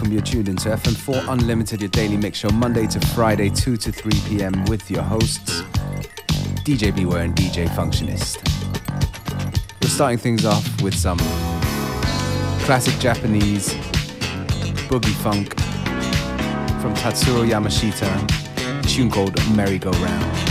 welcome. You're tuned into FM4 Unlimited, your daily mix show, Monday to Friday, 2 to 3 p.m. with your hosts, DJ Beware and DJ Functionist. We're starting things off with some classic Japanese boogie funk from Tatsuro Yamashita, tune called Merry Go Round.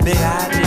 had big.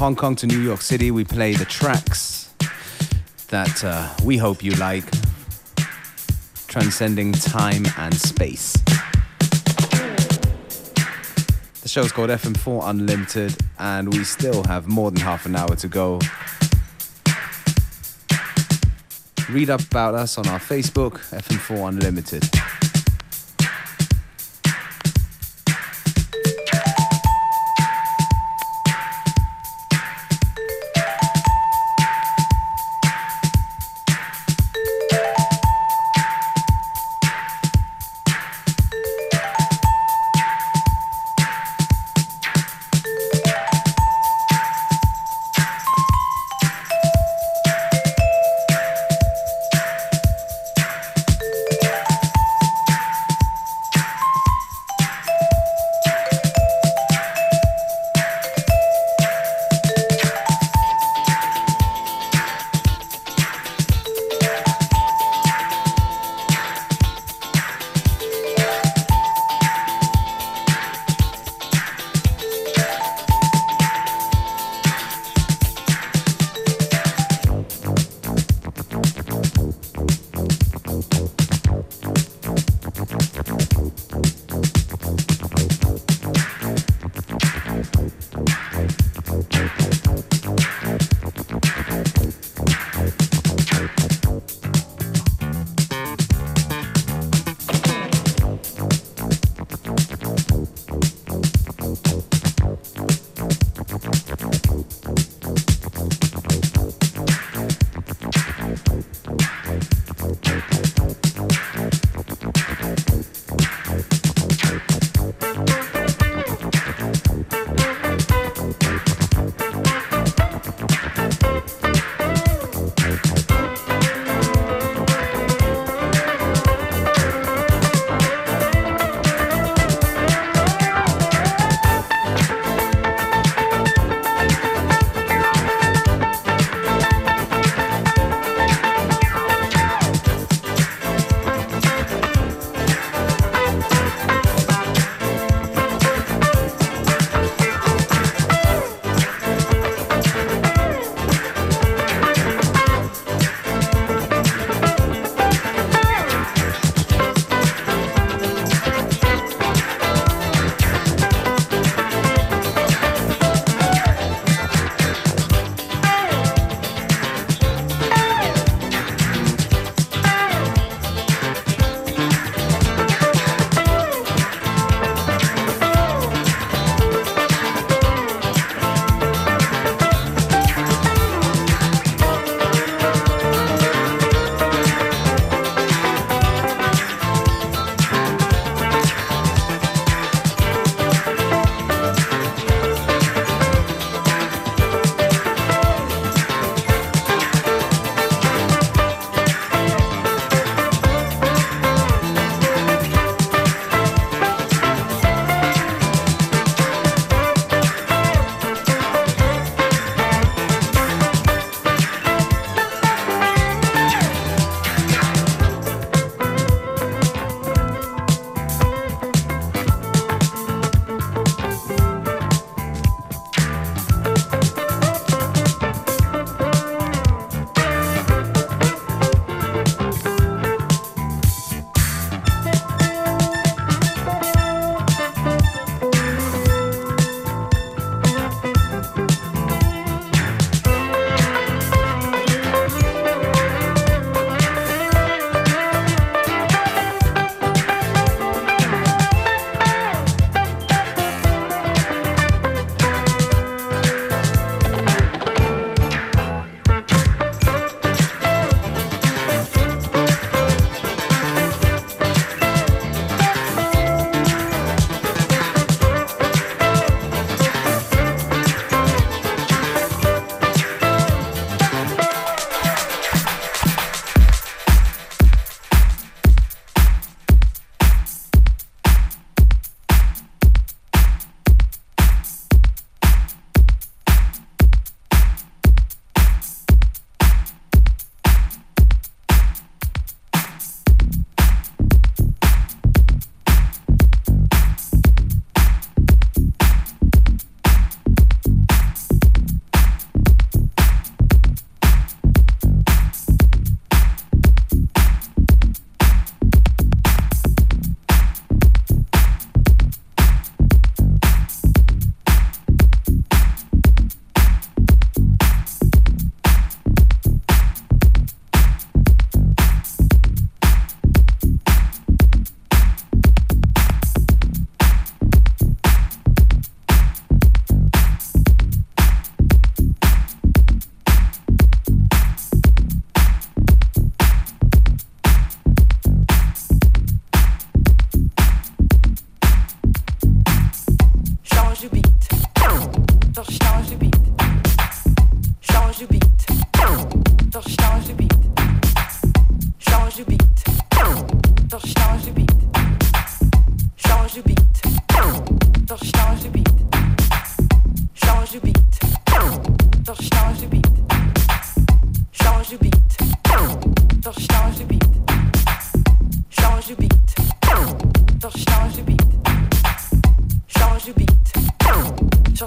Hong Kong to New York City, we play the tracks that uh, we hope you like, transcending time and space. The show is called FM4 Unlimited, and we still have more than half an hour to go. Read up about us on our Facebook, FM4 Unlimited.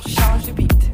Change du beat.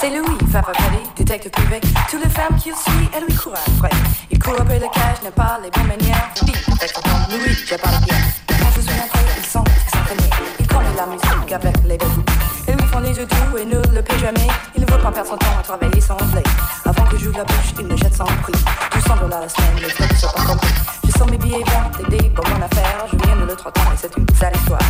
C'est Louis, Papa Freddy, détective privé. Toutes les femmes qui le suivent, elles lui courent après. Il court après le cash, n'a pas les bonnes manières. Dis, avec Louis, j'ai pas le bien. Quand je suis entré, ils sont s'entraîner. Il connaît la musique avec les belles Ils lui font des yeux doux et ne le paie jamais. Il ne veut pas perdre son temps à travailler sans blé. Avant que j'ouvre la bouche, il me jette sans prix. 200 dollars la semaine, les frais ne sont pas compris. Je sens mes billets verts, des dés pour mon affaire. Je viens de 30 ans et c'est une sale histoire.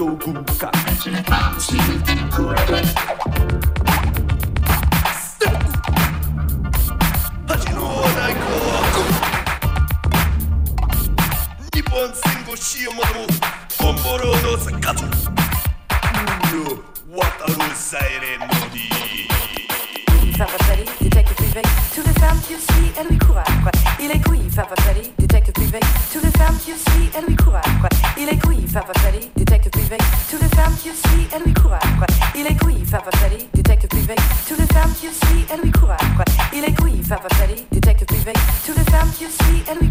so gut sein. Femmes qui elles lui.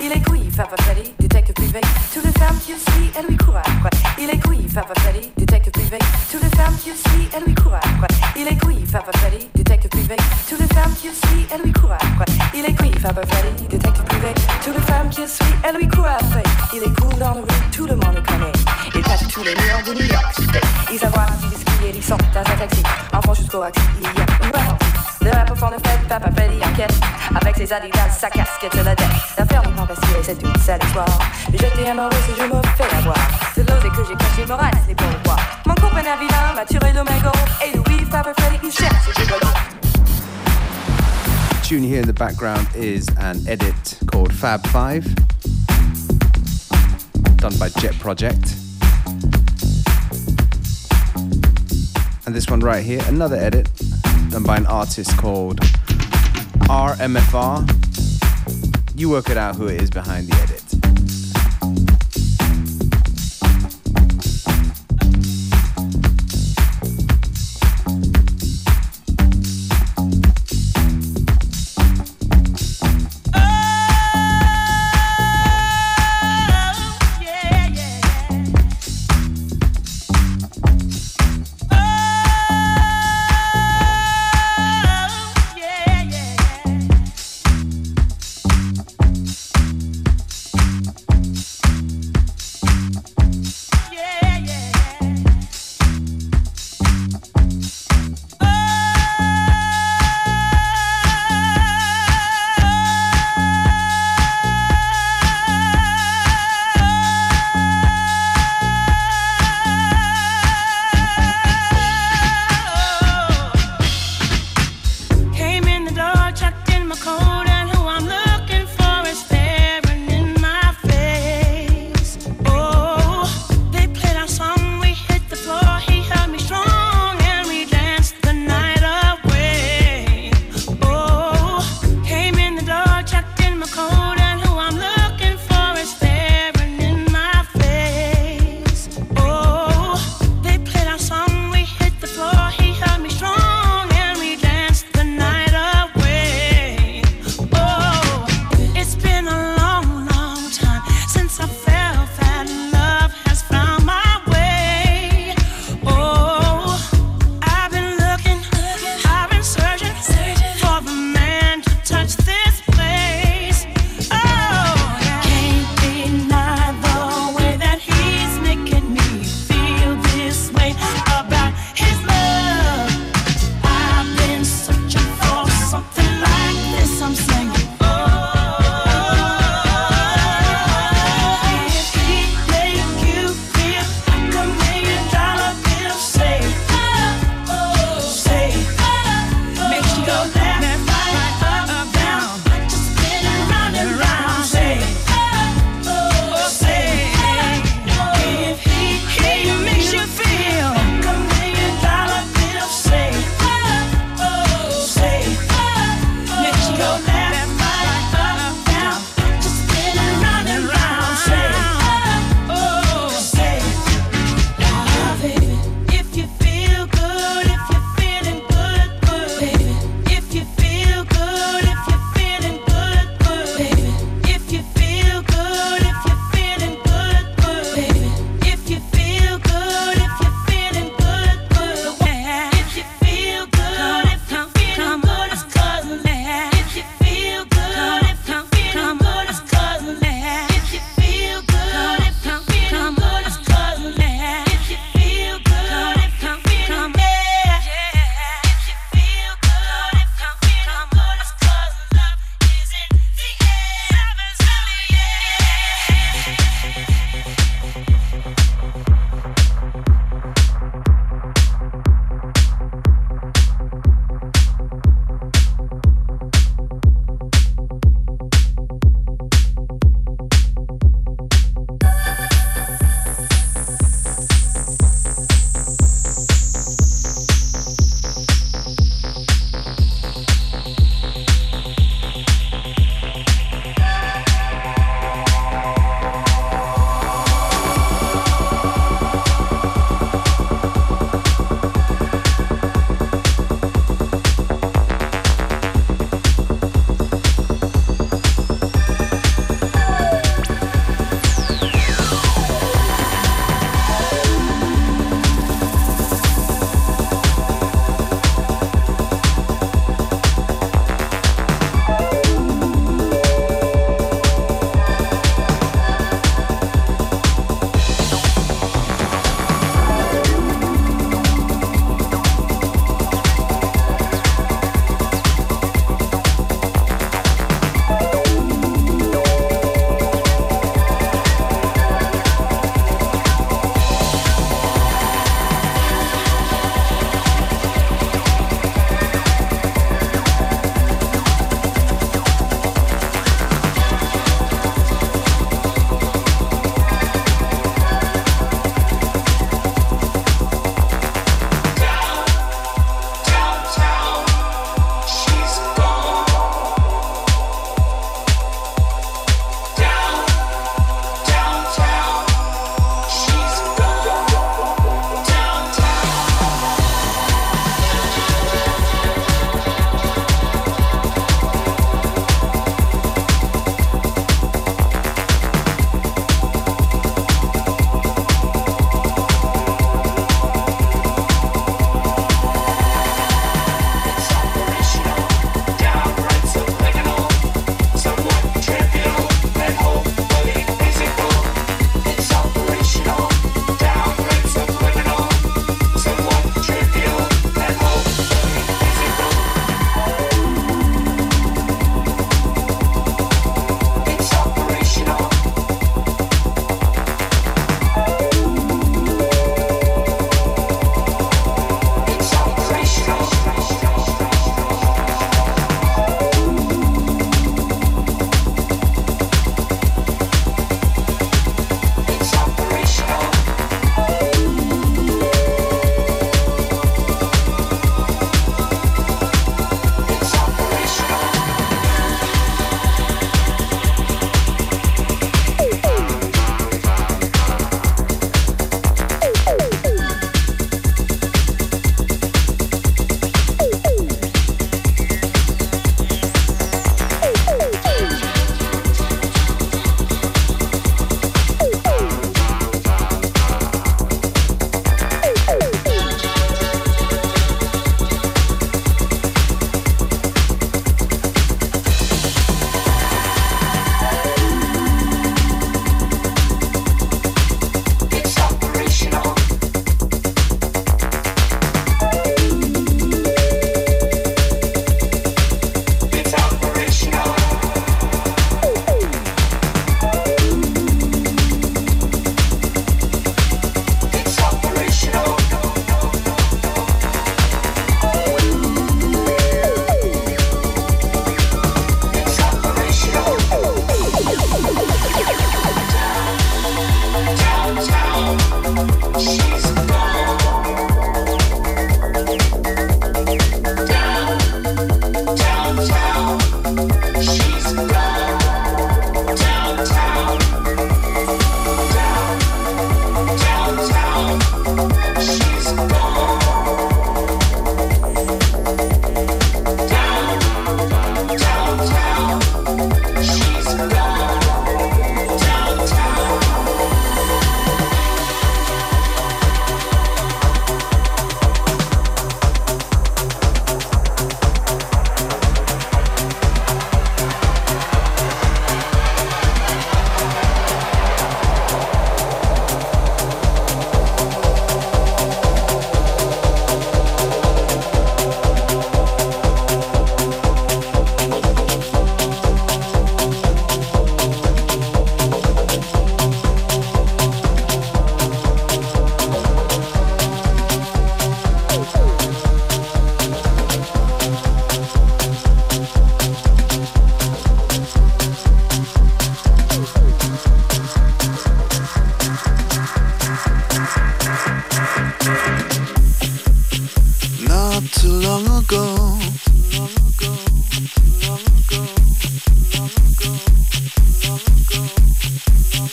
Il est couille, Papa Freddy, détective privé. Toutes les femmes qui le suivent, elles lui courent après. Il est couille, Papa Freddy, détective privé. Toutes les femmes qui le suivent, elles lui courent après. Il est couille, Papa Freddy, détective privé. Toutes les femmes qui le suivent, elles lui après. Il est couille, Papa Freddy, détective privé. Toutes les femmes qui le suivent, elles lui courent après. Il est cool dans le rue, tout le monde le connaît. Il passe tous les murs de New York. Ils des skis et ils sont dans un taxi. Enfant jusqu'au axi, il y a Ses adidas, sa casquette c'est une sale histoire. J'étais amoureux et je me fais avoir. Que j'ai caché, les. Mon copain m'a tiré. Et Louis, il cherche tune hear in the background is an edit called Fab 5, done by Jet Project. And this one right here, another edit done by an artist called RMFR. You work it out who it is behind the edit.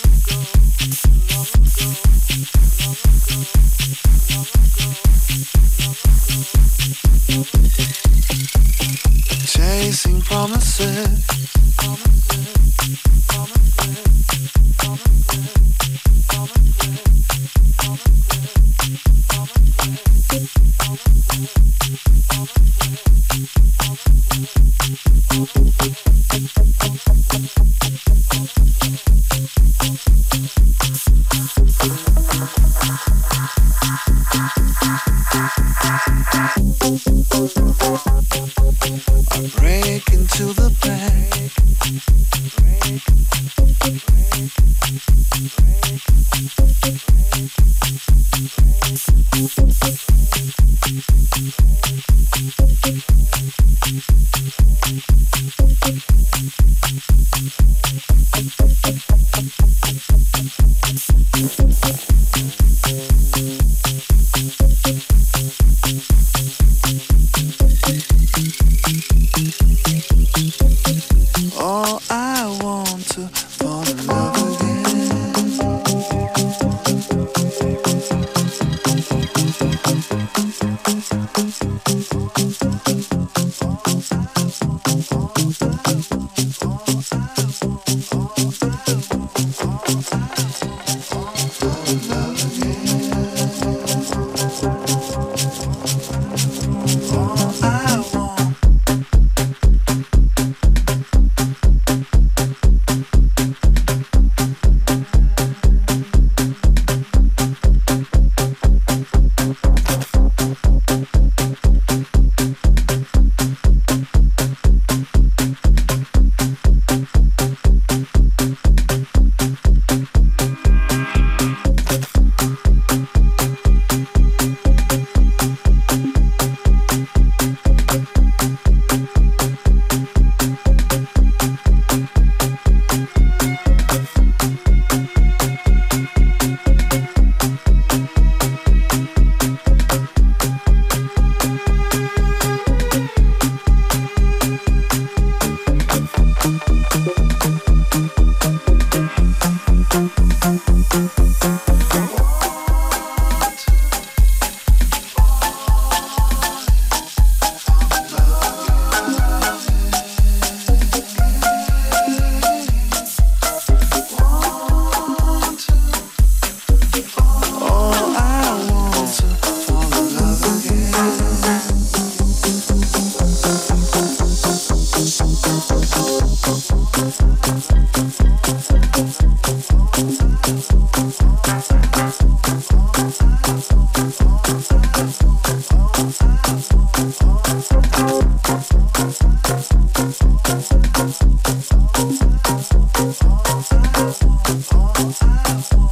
long ago, long long.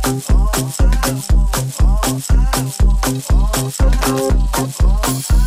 Oh, oh, oh, oh, oh, oh, oh, oh, oh,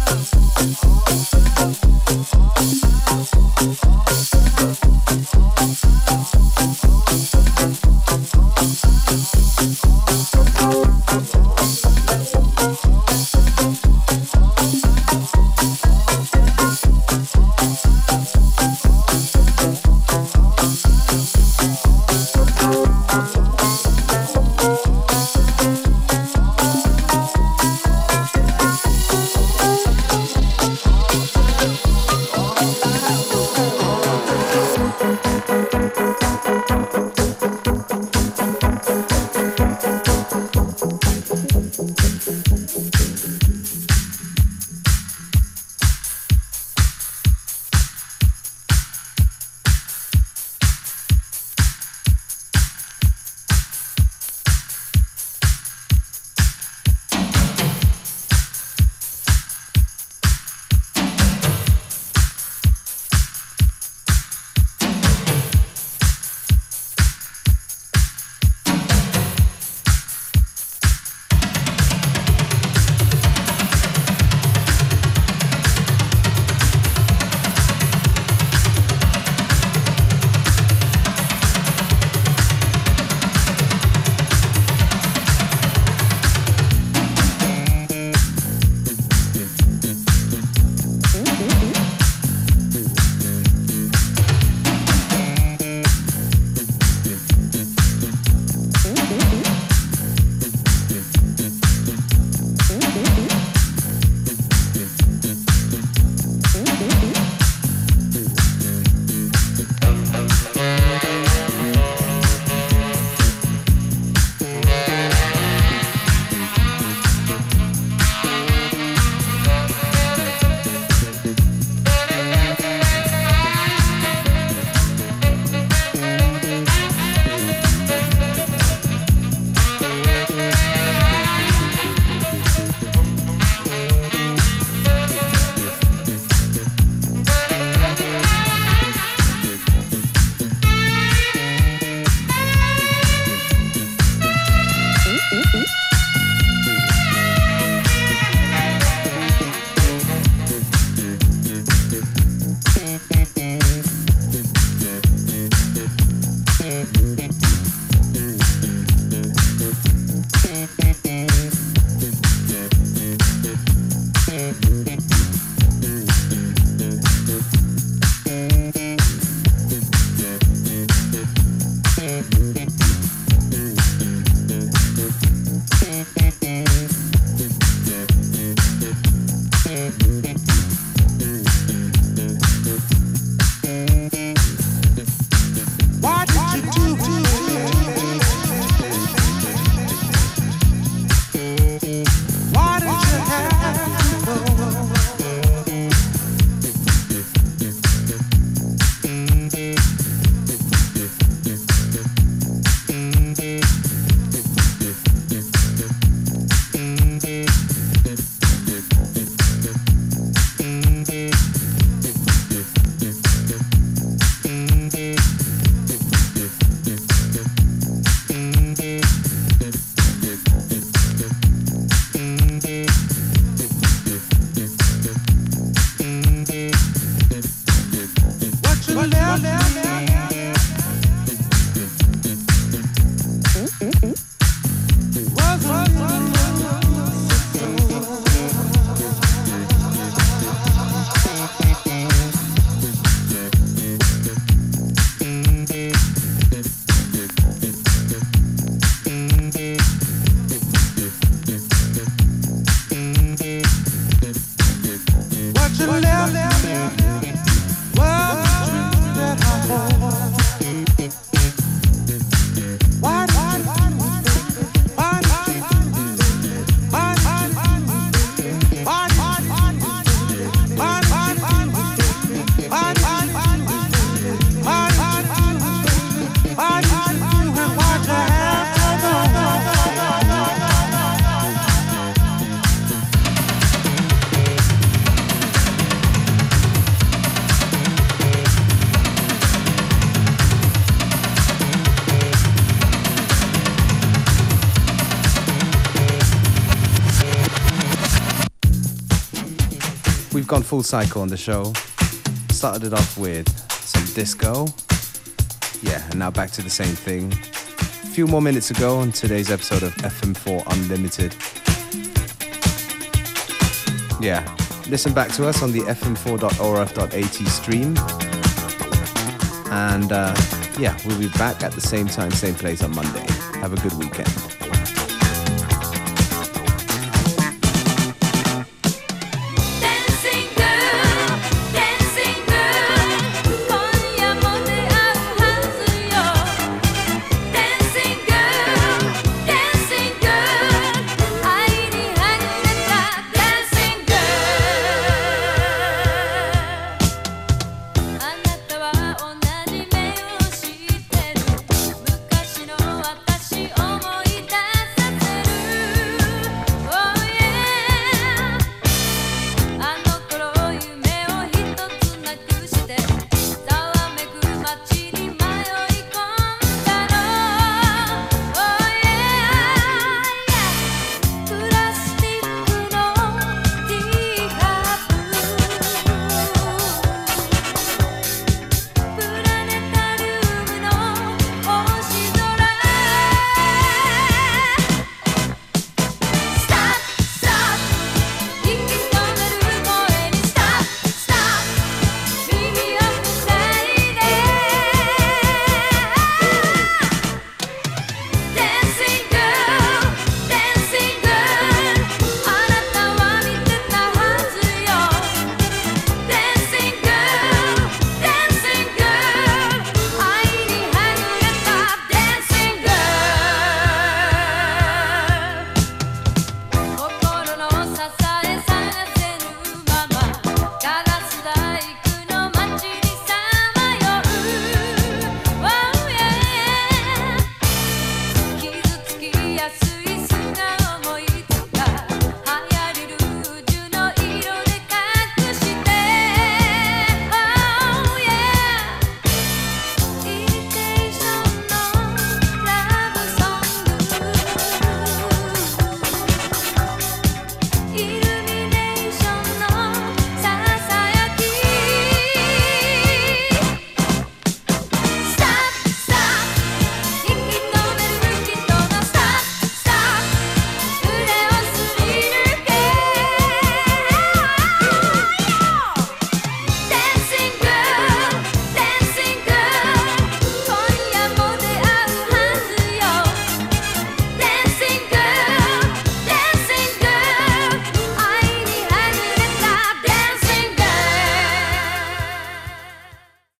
gone full cycle on the show. Started it off with some disco. Yeah, and now back to the same thing. A few more minutes ago on today's episode of FM4 Unlimited. Yeah, listen back to us on the fm4.orf.at stream. And uh, yeah, we'll be back at the same time, same place on Monday. Have a good weekend.